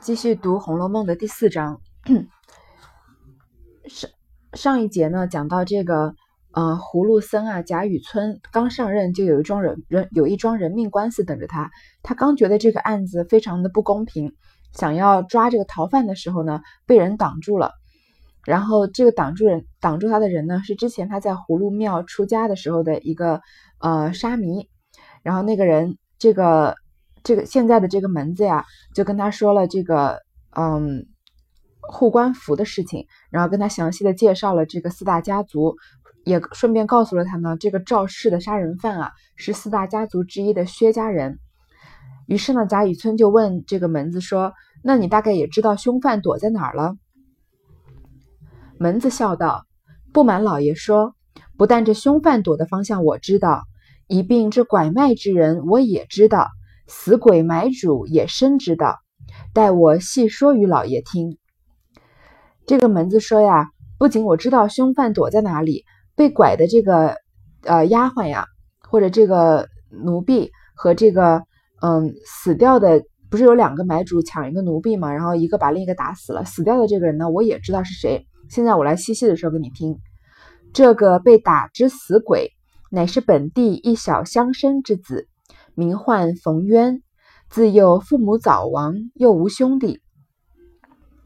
继续读《红楼梦》的第四章。上上一节呢，讲到这个，呃，葫芦僧啊，贾雨村刚上任就有一桩人人有一桩人命官司等着他。他刚觉得这个案子非常的不公平，想要抓这个逃犯的时候呢，被人挡住了。然后这个挡住人挡住他的人呢，是之前他在葫芦庙出家的时候的一个呃沙弥。然后那个人这个。这个现在的这个门子呀，就跟他说了这个嗯护官符的事情，然后跟他详细的介绍了这个四大家族，也顺便告诉了他呢，这个赵氏的杀人犯啊是四大家族之一的薛家人。于是呢，贾雨村就问这个门子说：“那你大概也知道凶犯躲在哪儿了？”门子笑道：“不瞒老爷说，不但这凶犯躲的方向我知道，一并这拐卖之人我也知道。”死鬼买主也深知道，待我细说与老爷听。这个门子说呀，不仅我知道凶犯躲在哪里，被拐的这个呃丫鬟呀，或者这个奴婢和这个嗯死掉的，不是有两个买主抢一个奴婢嘛，然后一个把另一个打死了，死掉的这个人呢，我也知道是谁。现在我来细细的说给你听，这个被打之死鬼，乃是本地一小乡绅之子。名唤冯渊，自幼父母早亡，又无兄弟，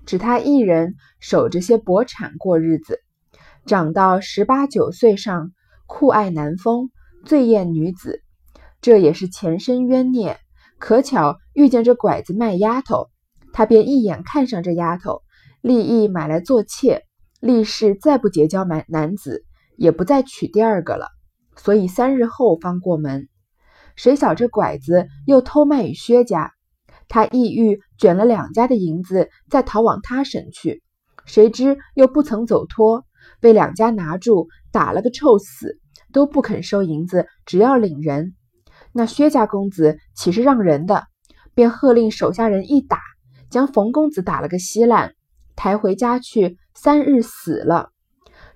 只他一人守着些薄产过日子。长到十八九岁上，酷爱男风，最厌女子，这也是前身冤孽。可巧遇见这拐子卖丫头，他便一眼看上这丫头，立意买来做妾，立誓再不结交男男子，也不再娶第二个了。所以三日后方过门。谁晓这拐子又偷卖与薛家，他意欲卷了两家的银子，再逃往他省去。谁知又不曾走脱，被两家拿住，打了个臭死，都不肯收银子，只要领人。那薛家公子岂是让人的？便喝令手下人一打，将冯公子打了个稀烂，抬回家去，三日死了。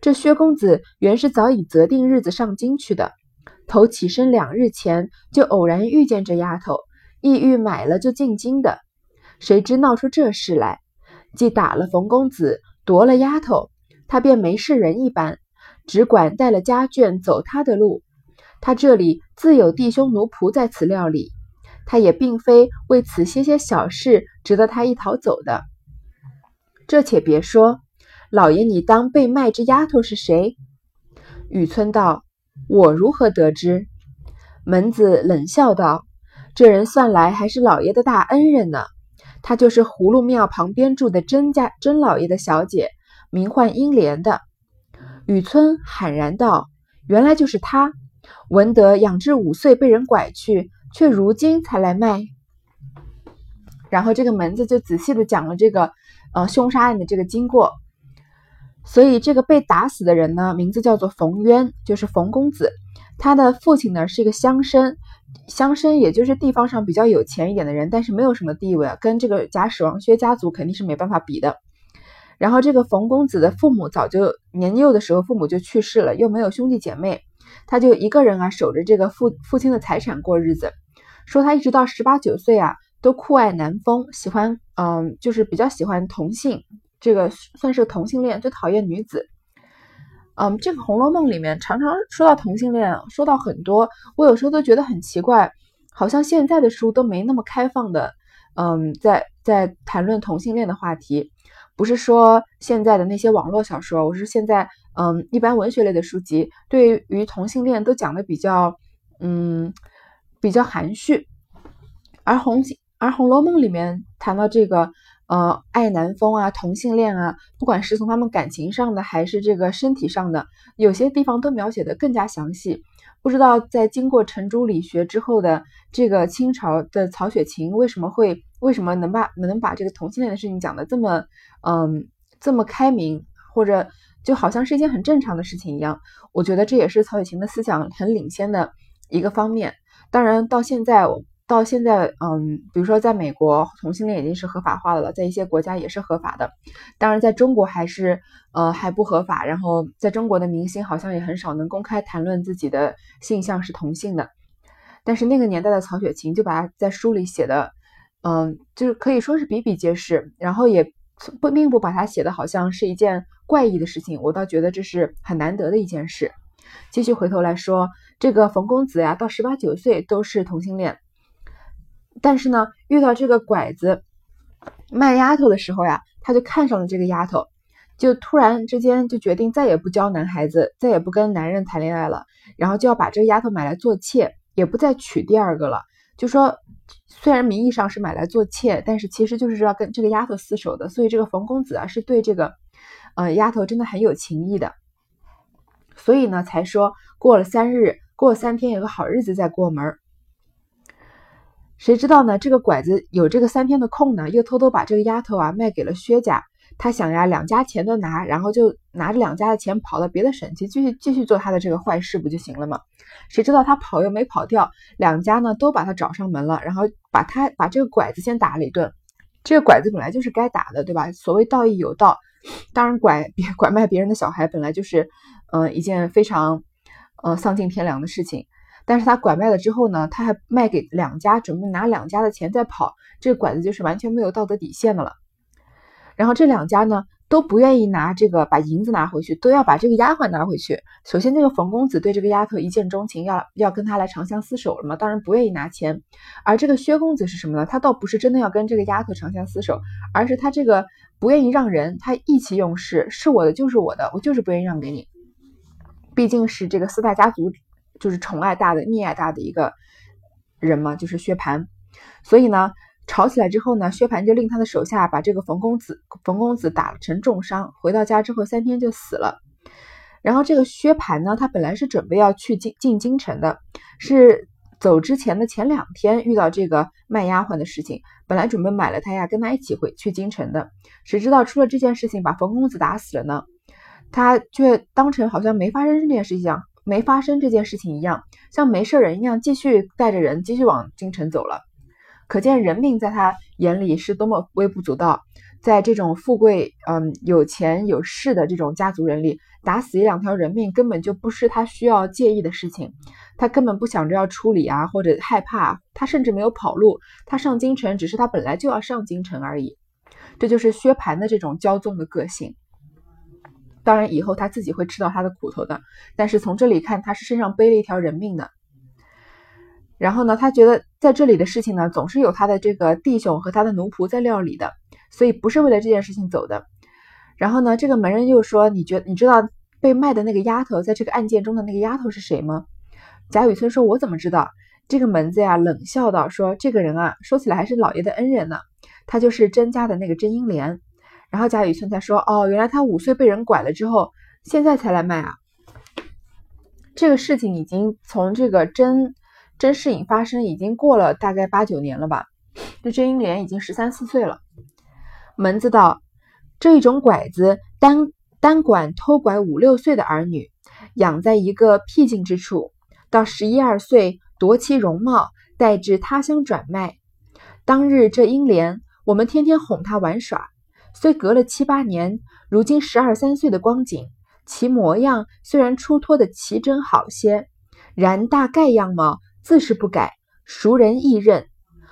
这薛公子原是早已择定日子上京去的。头起身两日前，就偶然遇见这丫头，意欲买了就进京的。谁知闹出这事来，既打了冯公子，夺了丫头，他便没事人一般，只管带了家眷走他的路。他这里自有弟兄奴仆在此料理，他也并非为此些些小事值得他一逃走的。这且别说，老爷你当被卖之丫头是谁？雨村道。我如何得知？门子冷笑道：“这人算来还是老爷的大恩人呢。他就是葫芦庙旁边住的甄家甄老爷的小姐，名唤英莲的。”雨村喊然道：“原来就是他！闻得养至五岁被人拐去，却如今才来卖。”然后这个门子就仔细的讲了这个呃凶杀案的这个经过。所以这个被打死的人呢，名字叫做冯渊，就是冯公子。他的父亲呢是一个乡绅，乡绅也就是地方上比较有钱一点的人，但是没有什么地位啊，跟这个贾史王薛家族肯定是没办法比的。然后这个冯公子的父母早就年幼的时候父母就去世了，又没有兄弟姐妹，他就一个人啊守着这个父父亲的财产过日子。说他一直到十八九岁啊，都酷爱男风，喜欢嗯，就是比较喜欢同性。这个算是同性恋，最讨厌女子。嗯，这个《红楼梦》里面常常说到同性恋，说到很多，我有时候都觉得很奇怪，好像现在的书都没那么开放的。嗯，在在谈论同性恋的话题，不是说现在的那些网络小说，我是现在嗯一般文学类的书籍，对于同性恋都讲的比较嗯比较含蓄，而红而《红楼梦》里面谈到这个。呃，爱男风啊，同性恋啊，不管是从他们感情上的，还是这个身体上的，有些地方都描写的更加详细。不知道在经过程朱理学之后的这个清朝的曹雪芹，为什么会为什么能把能把这个同性恋的事情讲的这么嗯这么开明，或者就好像是一件很正常的事情一样？我觉得这也是曹雪芹的思想很领先的一个方面。当然，到现在我。到现在，嗯，比如说在美国，同性恋已经是合法化的了，在一些国家也是合法的。当然，在中国还是，呃，还不合法。然后，在中国的明星好像也很少能公开谈论自己的性向是同性的。但是那个年代的曹雪芹就把他在书里写的，嗯，就是可以说是比比皆是，然后也不并不把它写的好像是一件怪异的事情，我倒觉得这是很难得的一件事。继续回头来说，这个冯公子呀，到十八九岁都是同性恋，但是呢，遇到这个拐子卖丫头的时候呀，他就看上了这个丫头，就突然之间就决定再也不教男孩子，再也不跟男人谈恋爱了，然后就要把这个丫头买来做妾，也不再娶第二个了。就说虽然名义上是买来做妾，但是其实就是要跟这个丫头厮守的，所以这个冯公子啊，是对这个呃丫头真的很有情意的。所以呢，才说过了三日，过三天有个好日子再过门。谁知道呢？这个拐子有这个三天的空呢，又偷偷把这个丫头啊卖给了薛家。他想呀，两家钱都拿，然后就拿着两家的钱跑到别的省去，继续继续做他的这个坏事，不就行了吗？谁知道他跑又没跑掉，两家呢都把他找上门了，然后把他把这个拐子先打了一顿。这个拐子本来就是该打的，对吧？所谓道义有道，当然拐别拐卖别人的小孩本来就是。嗯，一件非常，呃，丧尽天良的事情。但是他拐卖了之后呢，他还卖给两家，准备拿两家的钱再跑，这个拐子就是完全没有道德底线的了。然后这两家呢都不愿意拿这个把银子拿回去，都要把这个丫鬟拿回去。首先，这个冯公子对这个丫头一见钟情，要要跟他来长相厮守了嘛，当然不愿意拿钱。而这个薛公子是什么呢？他倒不是真的要跟这个丫头长相厮守，而是他这个不愿意让人，他意气用事，是我的就是我的，我就是不愿意让给你。毕竟是这个四大家族，就是宠爱大的、溺爱大的一个人嘛，就是薛蟠。所以呢，吵起来之后呢，薛蟠就令他的手下把这个冯公子、冯公子打成重伤，回到家之后三天就死了。然后这个薛蟠呢，他本来是准备要去进进京城的，是走之前的前两天遇到这个卖丫鬟的事情，本来准备买了他呀，跟他一起回去京城的，谁知道出了这件事情，把冯公子打死了呢？他却当成好像没发生这件事情一样，没发生这件事情一样，像没事人一样，继续带着人继续往京城走了。可见人命在他眼里是多么微不足道。在这种富贵、嗯有钱有势的这种家族人里，打死一两条人命根本就不是他需要介意的事情。他根本不想着要处理啊，或者害怕。他甚至没有跑路，他上京城只是他本来就要上京城而已。这就是薛蟠的这种骄纵的个性。当然，以后他自己会吃到他的苦头的。但是从这里看，他是身上背了一条人命的。然后呢，他觉得在这里的事情呢，总是有他的这个弟兄和他的奴仆在料理的，所以不是为了这件事情走的。然后呢，这个门人又说：“你觉你知道被卖的那个丫头，在这个案件中的那个丫头是谁吗？”贾雨村说：“我怎么知道？”这个门子呀，冷笑道：“说这个人啊，说起来还是老爷的恩人呢。他就是甄家的那个甄英莲。”然后贾雨村才说：“哦，原来他五岁被人拐了之后，现在才来卖啊。这个事情已经从这个甄甄士隐发生，已经过了大概八九年了吧？这甄英莲已经十三四岁了。门子道：这一种拐子单单管偷拐五六岁的儿女，养在一个僻静之处，到十一二岁夺其容貌，带至他乡转卖。当日这英莲，我们天天哄他玩耍。”虽隔了七八年，如今十二三岁的光景，其模样虽然出脱的奇真好些，然大概样貌自是不改，熟人易认。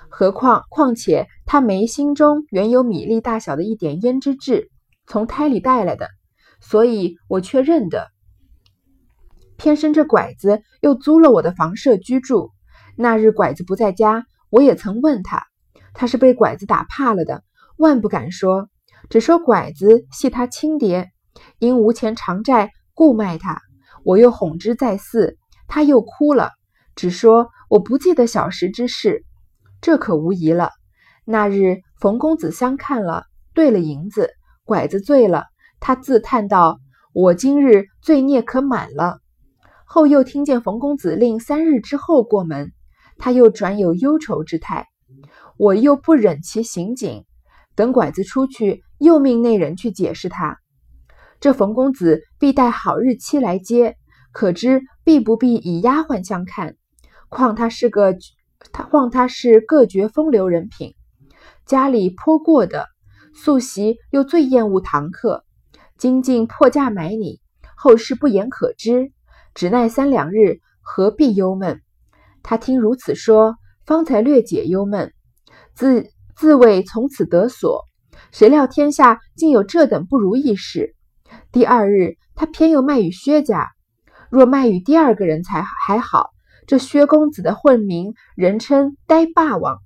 何况况且他眉心中原有米粒大小的一点胭脂痣，从胎里带来的，所以我却认得。偏生这拐子又租了我的房舍居住，那日拐子不在家，我也曾问他，他是被拐子打怕了的，万不敢说。只说拐子系他亲爹，因无钱偿债，故卖他。我又哄之再四，他又哭了，只说我不记得小时之事。这可无疑了。那日冯公子相看了，兑了银子，拐子醉了，他自叹道：“我今日罪孽可满了。”后又听见冯公子令三日之后过门，他又转有忧愁之态。我又不忍其行径。等拐子出去，又命那人去解释他。这冯公子必待好日期来接，可知必不必以丫鬟相看。况他是个，他况他是各绝风流人品，家里颇过的，素习又最厌恶堂客。今竟破价买你，后事不言可知。只奈三两日，何必忧闷？他听如此说，方才略解忧闷。自自谓从此得所，谁料天下竟有这等不如意事。第二日，他偏又卖与薛家。若卖与第二个人才还好，这薛公子的混名，人称呆霸王，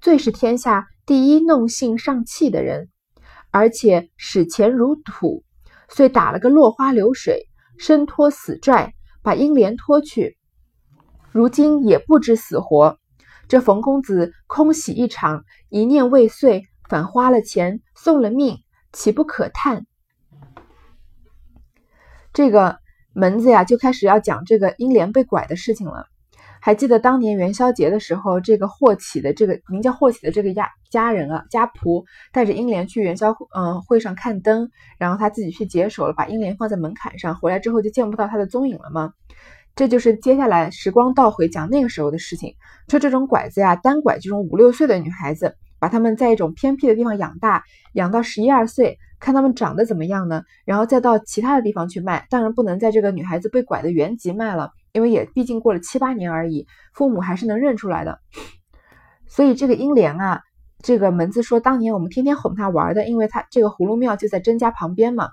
最是天下第一弄性上气的人，而且使钱如土，遂打了个落花流水，身脱死拽，把英莲拖去。如今也不知死活。这冯公子空喜一场，一念未遂，反花了钱，送了命，岂不可叹？这个门子呀，就开始要讲这个英莲被拐的事情了。还记得当年元宵节的时候，这个霍启的这个名叫霍启的这个家家人啊，家仆带着英莲去元宵嗯会上看灯，然后他自己去解手了，把英莲放在门槛上，回来之后就见不到他的踪影了吗？这就是接下来时光倒回讲那个时候的事情。说这种拐子呀，单拐这种五六岁的女孩子，把她们在一种偏僻的地方养大，养到十一二岁，看她们长得怎么样呢？然后再到其他的地方去卖。当然不能在这个女孩子被拐的原籍卖了，因为也毕竟过了七八年而已，父母还是能认出来的。所以这个英莲啊，这个门子说当年我们天天哄她玩的，因为她这个葫芦庙就在甄家旁边嘛，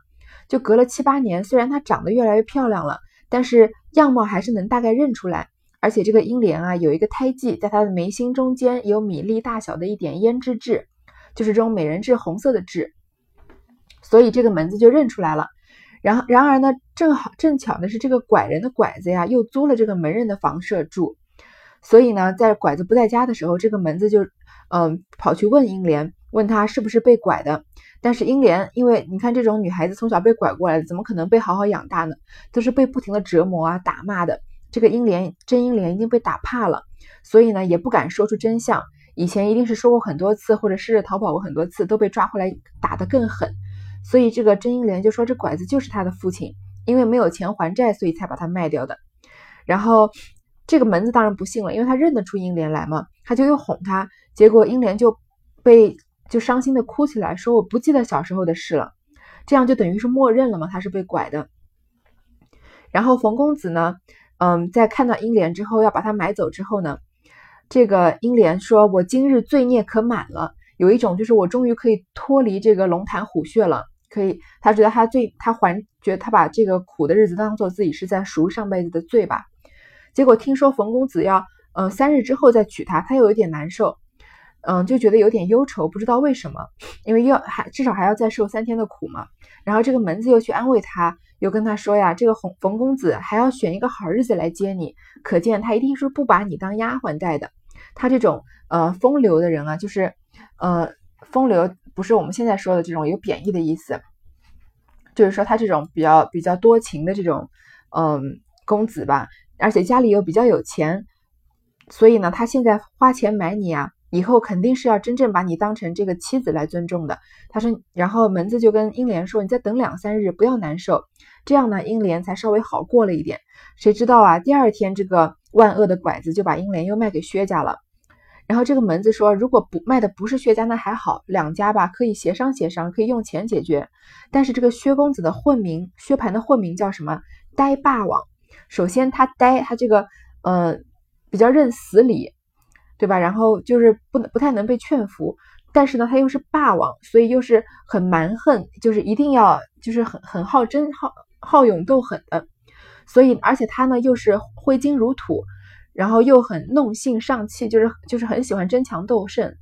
就隔了七八年，虽然她长得越来越漂亮了。但是样貌还是能大概认出来，而且这个英莲啊有一个胎记，在她的眉心中间有米粒大小的一点胭脂痣，就是这种美人痣，红色的痣，所以这个门子就认出来了。然后然而呢，正好正巧的是这个拐人的拐子呀又租了这个门人的房舍住，所以呢，在拐子不在家的时候，这个门子就嗯跑去问英莲，问他是不是被拐的。但是英莲，因为你看这种女孩子从小被拐过来的，怎么可能被好好养大呢？都是被不停的折磨啊、打骂的。这个英莲，真英莲已经被打怕了，所以呢，也不敢说出真相。以前一定是说过很多次，或者试着逃跑过很多次，都被抓回来打得更狠。所以这个真英莲就说这拐子就是他的父亲，因为没有钱还债，所以才把他卖掉的。然后这个门子当然不信了，因为他认得出英莲来嘛，他就又哄他，结果英莲就被。就伤心的哭起来，说我不记得小时候的事了，这样就等于是默认了嘛，他是被拐的。然后冯公子呢，嗯，在看到英莲之后要把她买走之后呢，这个英莲说：“我今日罪孽可满了，有一种就是我终于可以脱离这个龙潭虎穴了，可以。”他觉得他最他还觉得他把这个苦的日子当做自己是在赎上辈子的罪吧。结果听说冯公子要嗯三日之后再娶她，他又有点难受。嗯，就觉得有点忧愁，不知道为什么，因为要还至少还要再受三天的苦嘛。然后这个门子又去安慰他，又跟他说呀，这个冯冯公子还要选一个好日子来接你，可见他一定是不把你当丫鬟待的。他这种呃风流的人啊，就是呃风流不是我们现在说的这种有贬义的意思，就是说他这种比较比较多情的这种嗯公子吧，而且家里又比较有钱，所以呢，他现在花钱买你啊。以后肯定是要真正把你当成这个妻子来尊重的。他说，然后门子就跟英莲说：“你再等两三日，不要难受。”这样呢，英莲才稍微好过了一点。谁知道啊，第二天这个万恶的拐子就把英莲又卖给薛家了。然后这个门子说：“如果不卖的不是薛家，那还好，两家吧可以协商协商，可以用钱解决。但是这个薛公子的混名，薛蟠的混名叫什么？呆霸王。首先他呆，他这个呃比较认死理。”对吧？然后就是不能不太能被劝服，但是呢，他又是霸王，所以又是很蛮横，就是一定要就是很很好争、好好勇斗狠的。所以，而且他呢又是挥金如土，然后又很弄性上气，就是就是很喜欢争强斗胜，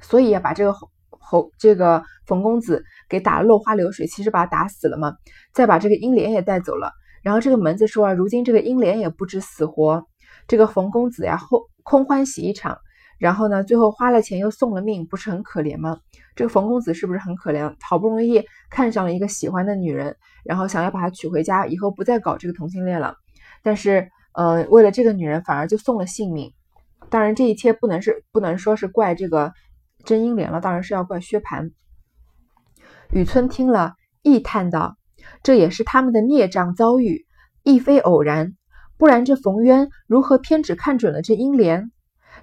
所以要把这个侯侯这个冯公子给打了落花流水，其实把他打死了嘛，再把这个英莲也带走了。然后这个门子说啊，如今这个英莲也不知死活，这个冯公子呀后。空欢喜一场，然后呢，最后花了钱又送了命，不是很可怜吗？这个冯公子是不是很可怜？好不容易看上了一个喜欢的女人，然后想要把她娶回家，以后不再搞这个同性恋了。但是，呃，为了这个女人，反而就送了性命。当然，这一切不能是不能说是怪这个甄英莲了，当然是要怪薛蟠。雨村听了，亦叹道：“这也是他们的孽障遭遇，亦非偶然。”不然，这冯渊如何偏只看准了这英莲？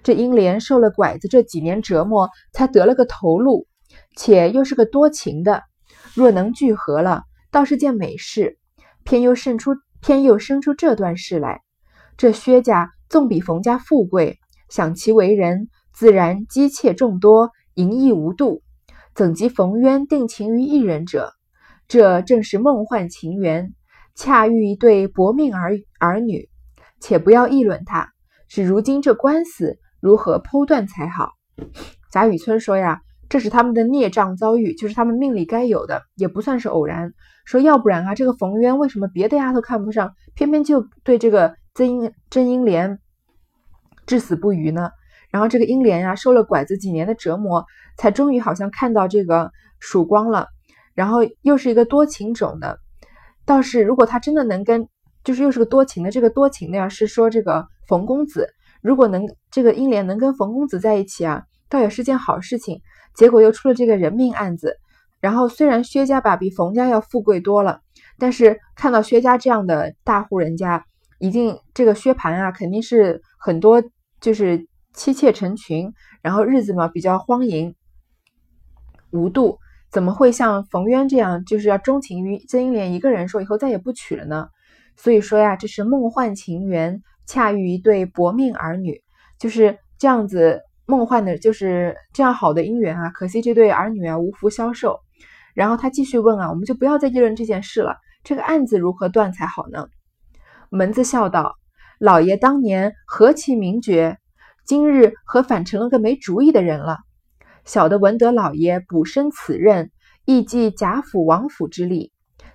这英莲受了拐子这几年折磨，才得了个头路，且又是个多情的。若能聚合了，倒是件美事。偏又生出偏又生出这段事来。这薛家纵比冯家富贵，想其为人，自然姬妾众多，淫逸无度，怎及冯渊定情于一人者？这正是梦幻情缘，恰遇一对薄命儿儿女。且不要议论他，是如今这官司如何剖断才好？贾雨村说呀，这是他们的孽障遭遇，就是他们命里该有的，也不算是偶然。说要不然啊，这个冯渊为什么别的丫头看不上，偏偏就对这个曾英甄英莲至死不渝呢？然后这个英莲呀，受了拐子几年的折磨，才终于好像看到这个曙光了。然后又是一个多情种的，倒是如果他真的能跟，就是又是个多情的，这个多情的呀，是说这个冯公子，如果能这个英莲能跟冯公子在一起啊。倒也是件好事情，结果又出了这个人命案子。然后虽然薛家吧比冯家要富贵多了，但是看到薛家这样的大户人家，一定这个薛蟠啊肯定是很多就是妻妾成群，然后日子嘛比较荒淫无度，怎么会像冯渊这样就是要钟情于曾英莲一个人，说以后再也不娶了呢？所以说呀，这是梦幻情缘，恰遇一对薄命儿女，就是这样子。梦幻的就是这样好的姻缘啊，可惜这对儿女啊无福消受。然后他继续问啊，我们就不要再议论这件事了，这个案子如何断才好呢？门子笑道：“老爷当年何其明觉，今日何反成了个没主意的人了？小的闻得老爷补升此任，亦即贾府王府之力。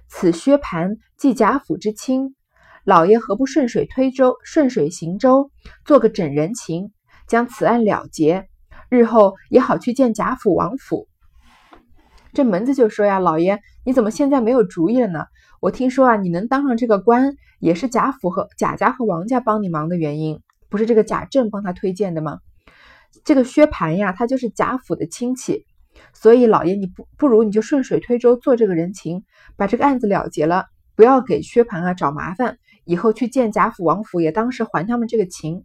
此薛蟠即贾府之亲，老爷何不顺水推舟，顺水行舟，做个整人情？”将此案了结，日后也好去见贾府王府。这门子就说呀：“老爷，你怎么现在没有主意了呢？我听说啊，你能当上这个官，也是贾府和贾家和王家帮你忙的原因，不是这个贾政帮他推荐的吗？这个薛蟠呀，他就是贾府的亲戚，所以老爷你不不如你就顺水推舟做这个人情，把这个案子了结了，不要给薛蟠啊找麻烦，以后去见贾府王府也当是还他们这个情。”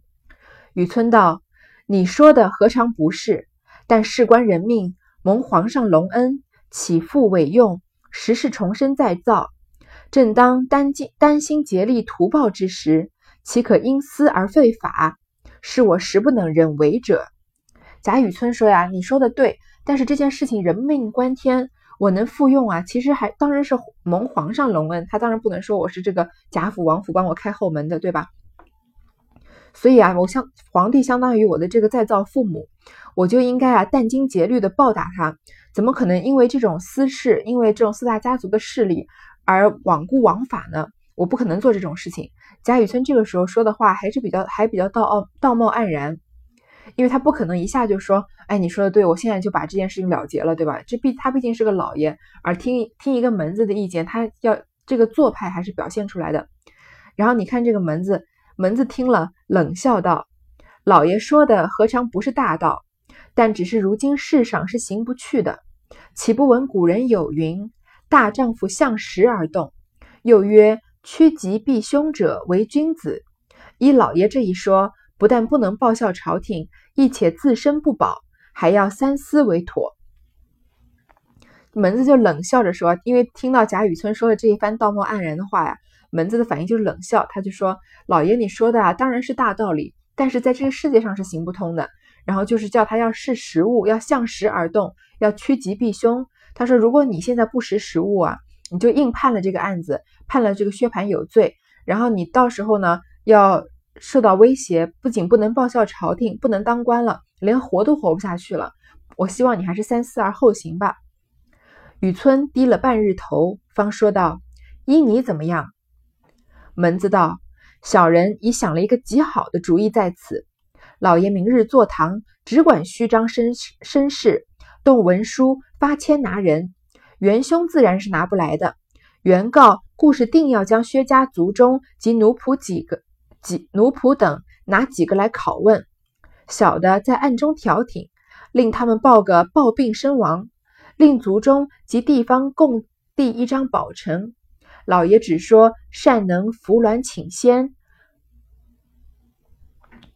雨村道。你说的何尝不是？但事关人命，蒙皇上隆恩，起复委用？时是重生再造，正当担尽担心竭力图报之时，岂可因私而废法？是我实不能忍为者。贾雨村说呀，你说的对，但是这件事情人命关天，我能复用啊？其实还当然是蒙皇上隆恩，他当然不能说我是这个贾府王府帮我开后门的，对吧？所以啊，我相皇帝相当于我的这个再造父母，我就应该啊殚精竭虑的报答他。怎么可能因为这种私事，因为这种四大家族的势力而罔顾王法呢？我不可能做这种事情。贾雨村这个时候说的话还是比较还比较道傲道貌岸然，因为他不可能一下就说，哎，你说的对，我现在就把这件事情了结了，对吧？这毕他毕竟是个老爷，而听听一个门子的意见，他要这个做派还是表现出来的。然后你看这个门子。门子听了，冷笑道：“老爷说的何尝不是大道？但只是如今世上是行不去的。岂不闻古人有云：‘大丈夫向时而动’，又曰：‘趋吉避凶者为君子。’依老爷这一说，不但不能报效朝廷，亦且自身不保，还要三思为妥。”门子就冷笑着说：“因为听到贾雨村说的这一番道貌岸然的话呀。”门子的反应就是冷笑，他就说：“老爷，你说的啊，当然是大道理，但是在这个世界上是行不通的。然后就是叫他要识时务，要向时而动，要趋吉避凶。他说，如果你现在不识时务啊，你就硬判了这个案子，判了这个薛蟠有罪，然后你到时候呢要受到威胁，不仅不能报效朝廷，不能当官了，连活都活不下去了。我希望你还是三思而后行吧。”雨村低了半日头，方说道：“依你怎么样？”门子道：“小人已想了一个极好的主意，在此，老爷明日坐堂，只管虚张声声势，动文书发签拿人。元凶自然是拿不来的。原告故是定要将薛家族中及奴仆几个、几奴仆等拿几个来拷问，小的在暗中调停，令他们报个暴病身亡，令族中及地方共递一张保呈。”老爷只说善能扶鸾请仙，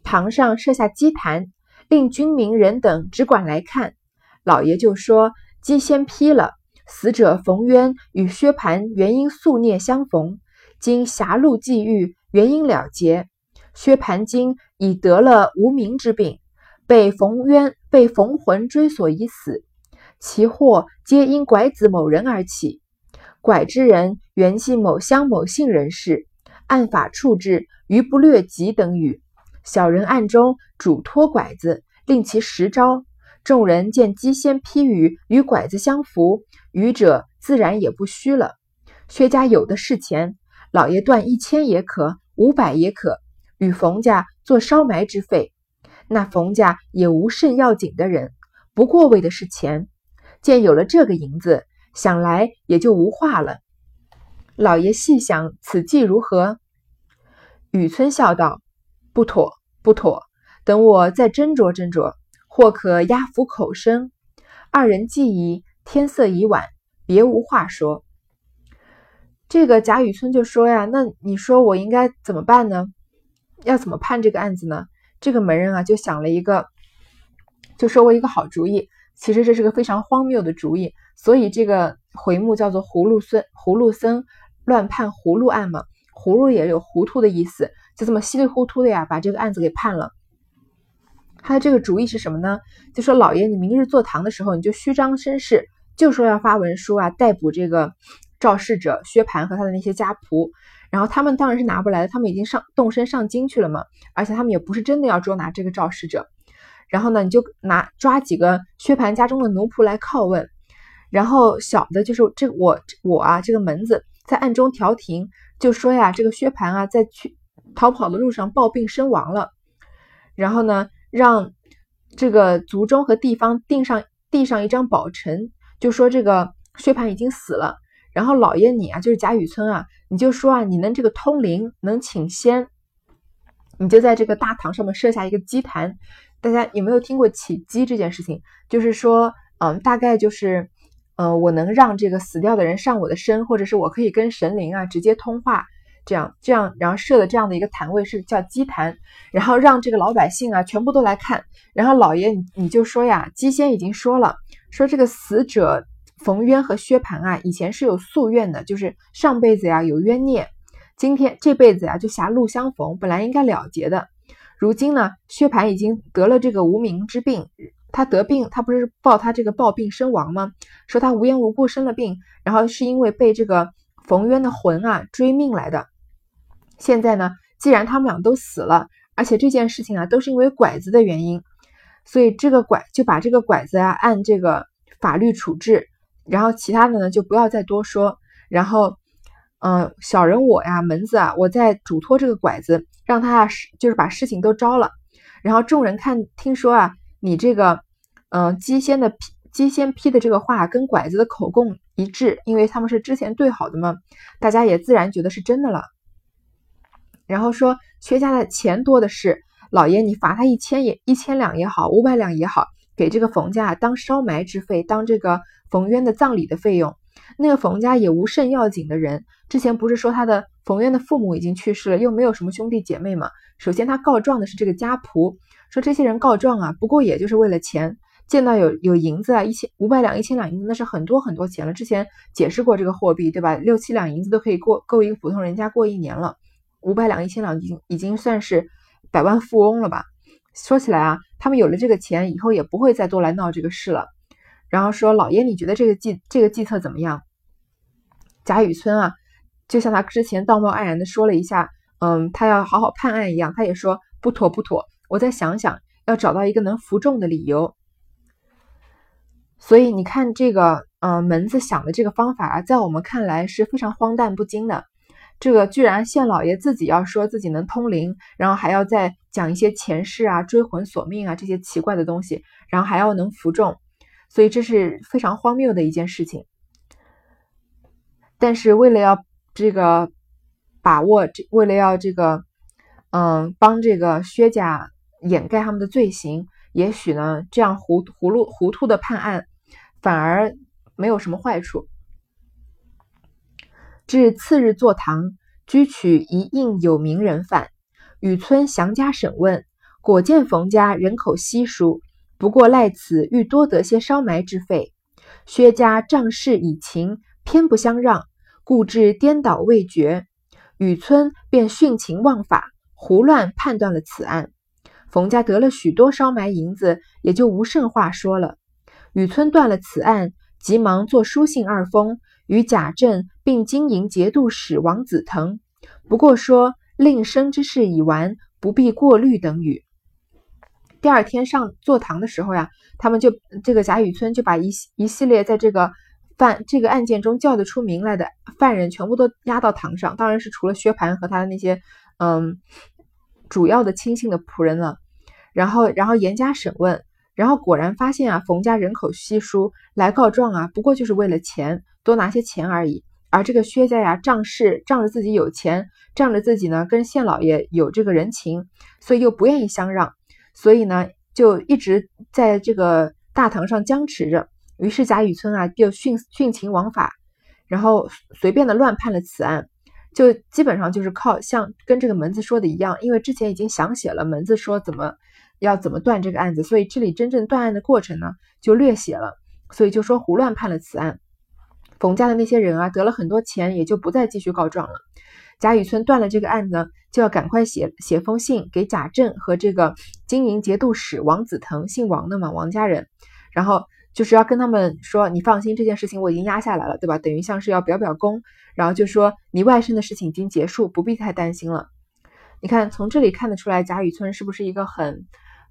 堂上设下祭坛，令军民人等只管来看。老爷就说鸡先批了，死者冯渊与薛蟠原因宿孽相逢，经狭路际遇，原因了结。薛蟠今已得了无名之病，被冯渊被冯魂追索已死，其祸皆因拐子某人而起。拐之人原系某乡某姓人士，按法处置，余不略及等语。小人暗中嘱托拐子，令其实招。众人见鸡先批语与拐子相符，愚者自然也不虚了。薛家有的是钱，老爷断一千也可，五百也可，与冯家做烧埋之费。那冯家也无甚要紧的人，不过为的是钱。见有了这个银子，想来也就无话了。老爷细想此计如何？雨村笑道：“不妥，不妥，等我再斟酌斟酌。”或可压服口声。二人既已天色已晚，别无话说。这个贾雨村就说呀：“那你说我应该怎么办呢？要怎么判这个案子呢？”这个门人啊就想了一个，就说过一个好主意。其实这是个非常荒谬的主意，所以这个回目叫做“葫芦僧葫芦僧乱判葫芦案”嘛。葫芦也有糊涂的意思，就这么稀里糊涂的呀把这个案子给判了。他的这个主意是什么呢？就说老爷，你明日坐堂的时候，你就虚张声势，就说要发文书啊，逮捕这个肇事者薛蟠和他的那些家仆。然后他们当然是拿不来的，他们已经上动身上京去了嘛，而且他们也不是真的要捉拿这个肇事者。然后呢，你就拿抓几个薛蟠家中的奴仆来拷问，然后小的就是这我我啊，这个门子在暗中调停，就说呀，这个薛蟠啊，在去逃跑的路上暴病身亡了。然后呢？让这个族中和地方订上递上一张宝呈，就说这个薛蟠已经死了。然后老爷你啊，就是贾雨村啊，你就说啊，你能这个通灵，能请仙，你就在这个大堂上面设下一个祭坛。大家有没有听过起乩这件事情？就是说，嗯，大概就是，嗯，我能让这个死掉的人上我的身，或者是我可以跟神灵啊直接通话。这样，这样，然后设的这样的一个坛位是叫祭坛，然后让这个老百姓啊全部都来看。然后老爷，你你就说呀，姬仙已经说了，说这个死者冯渊和薛蟠啊，以前是有夙愿的，就是上辈子呀有冤孽，今天这辈子呀就狭路相逢，本来应该了结的。如今呢，薛蟠已经得了这个无名之病，他得病，他不是报他这个暴病身亡吗？说他无缘无故生了病，然后是因为被这个冯渊的魂啊追命来的。现在呢，既然他们俩都死了，而且这件事情啊都是因为拐子的原因，所以这个拐就把这个拐子啊按这个法律处置，然后其他的呢就不要再多说。然后，嗯，小人我呀，门子啊，我在嘱托这个拐子，让他啊就是把事情都招了。然后众人看听说啊，你这个嗯姬仙的批姬仙批的这个话跟拐子的口供一致，因为他们是之前对好的嘛，大家也自然觉得是真的了。然后说薛家的钱多的是，老爷你罚他一千也一千两也好，五百两也好，给这个冯家当烧埋之费，当这个冯渊的葬礼的费用。那个冯家也无甚要紧的人，之前不是说他的冯渊的父母已经去世了，又没有什么兄弟姐妹嘛。首先他告状的是这个家仆，说这些人告状啊，不过也就是为了钱，见到有有银子啊，一千五百两、一千两银子那是很多很多钱了。之前解释过这个货币对吧？六七两银子都可以过够一个普通人家过一年了。五百两、一千两，已经已经算是百万富翁了吧？说起来啊，他们有了这个钱，以后也不会再多来闹这个事了。然后说：“老爷，你觉得这个计这个计策怎么样？”贾雨村啊，就像他之前道貌岸然的说了一下，嗯，他要好好判案一样，他也说不妥不妥，我再想想，要找到一个能服众的理由。所以你看这个，嗯，门子想的这个方法啊，在我们看来是非常荒诞不经的。这个居然县老爷自己要说自己能通灵，然后还要再讲一些前世啊、追魂索命啊这些奇怪的东西，然后还要能服众，所以这是非常荒谬的一件事情。但是为了要这个把握，这为了要这个嗯帮这个薛家掩盖他们的罪行，也许呢这样糊糊涂糊涂的判案反而没有什么坏处。至次日坐堂，拘取一应有名人犯，与村详加审问，果见冯家人口稀疏，不过赖此欲多得些烧埋之费。薛家仗势以情，偏不相让，故致颠倒未决。雨村便徇情枉法，胡乱判断了此案。冯家得了许多烧埋银子，也就无甚话说了。雨村断了此案，急忙作书信二封，与贾政并经营节度使王子腾，不过说令生之事已完，不必过虑等语。第二天上坐堂的时候呀，他们就这个贾雨村就把一一系列在这个犯这个案件中叫得出名来的犯人全部都押到堂上，当然是除了薛蟠和他的那些嗯主要的亲信的仆人了。然后，然后严加审问。然后果然发现啊，冯家人口稀疏，来告状啊，不过就是为了钱，多拿些钱而已。而这个薛家呀，仗势仗着自己有钱，仗着自己呢跟县老爷有这个人情，所以又不愿意相让，所以呢就一直在这个大堂上僵持着。于是贾雨村啊就徇徇情枉法，然后随便的乱判了此案，就基本上就是靠像跟这个门子说的一样，因为之前已经详写了门子说怎么。要怎么断这个案子？所以这里真正断案的过程呢，就略写了。所以就说胡乱判了此案。冯家的那些人啊，得了很多钱，也就不再继续告状了。贾雨村断了这个案子呢，就要赶快写写封信给贾政和这个经营节度使王子腾，姓王的嘛，王家人。然后就是要跟他们说，你放心，这件事情我已经压下来了，对吧？等于像是要表表功。然后就说你外甥的事情已经结束，不必太担心了。你看从这里看得出来，贾雨村是不是一个很。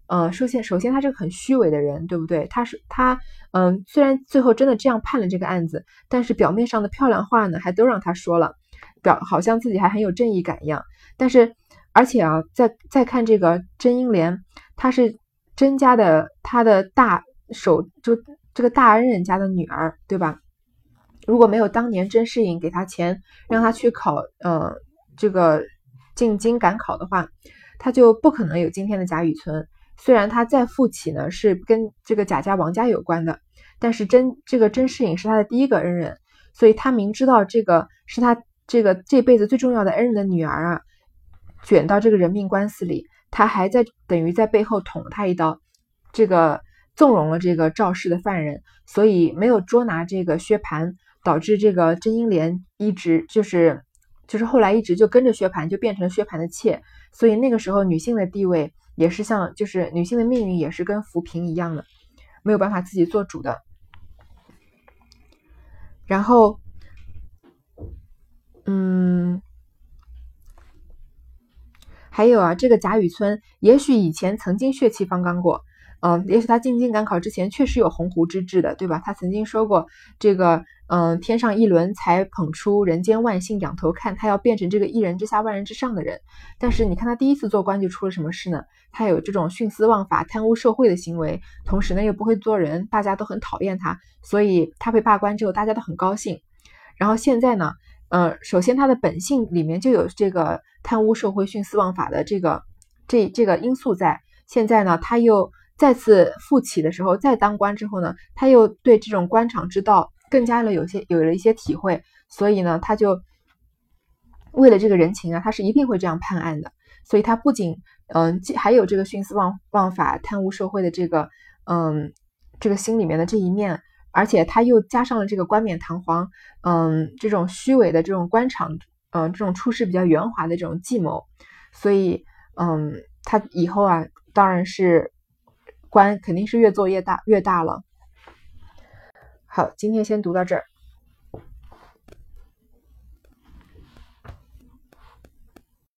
呃，首先，首先他是个很虚伪的人，对不对？他是他，嗯，虽然最后真的这样判了这个案子，但是表面上的漂亮话呢，还都让他说了，表好像自己还很有正义感一样。但是，而且啊，再再看这个甄英莲，她是甄家的，她的大手就这个大恩人家的女儿，对吧？如果没有当年甄士隐给他钱，让他去考，呃，这个进京赶考的话，他就不可能有今天的贾雨村。虽然他再富起呢，是跟这个贾家王家有关的，但是甄这个甄士隐是他的第一个恩人，所以他明知道这个是他这个这辈子最重要的恩人的女儿啊，卷到这个人命官司里，他还在等于在背后捅了他一刀，这个纵容了这个肇事的犯人，所以没有捉拿这个薛蟠，导致这个甄英莲一直就是就是后来一直就跟着薛蟠，就变成了薛蟠的妾，所以那个时候女性的地位。也是像，就是女性的命运也是跟浮萍一样的，没有办法自己做主的。然后，嗯，还有啊，这个贾雨村，也许以前曾经血气方刚过。嗯，也许他进京赶考之前确实有鸿鹄之志的，对吧？他曾经说过，这个，嗯，天上一轮才捧出人间万幸仰头看，他要变成这个一人之下万人之上的人。但是你看他第一次做官就出了什么事呢？他有这种徇私枉法、贪污受贿的行为，同时呢又不会做人，大家都很讨厌他，所以他被罢官之后大家都很高兴。然后现在呢，呃，首先他的本性里面就有这个贪污受贿、徇私枉法的这个这这个因素在，现在呢他又。再次复起的时候，再当官之后呢，他又对这种官场之道更加的有些有了一些体会，所以呢，他就为了这个人情啊，他是一定会这样判案的。所以他不仅嗯，还有这个徇私枉枉法、贪污受贿的这个嗯这个心里面的这一面，而且他又加上了这个冠冕堂皇，嗯，这种虚伪的这种官场，嗯，这种处事比较圆滑的这种计谋，所以嗯，他以后啊，当然是。官肯定是越做越大越大了。好，今天先读到这儿。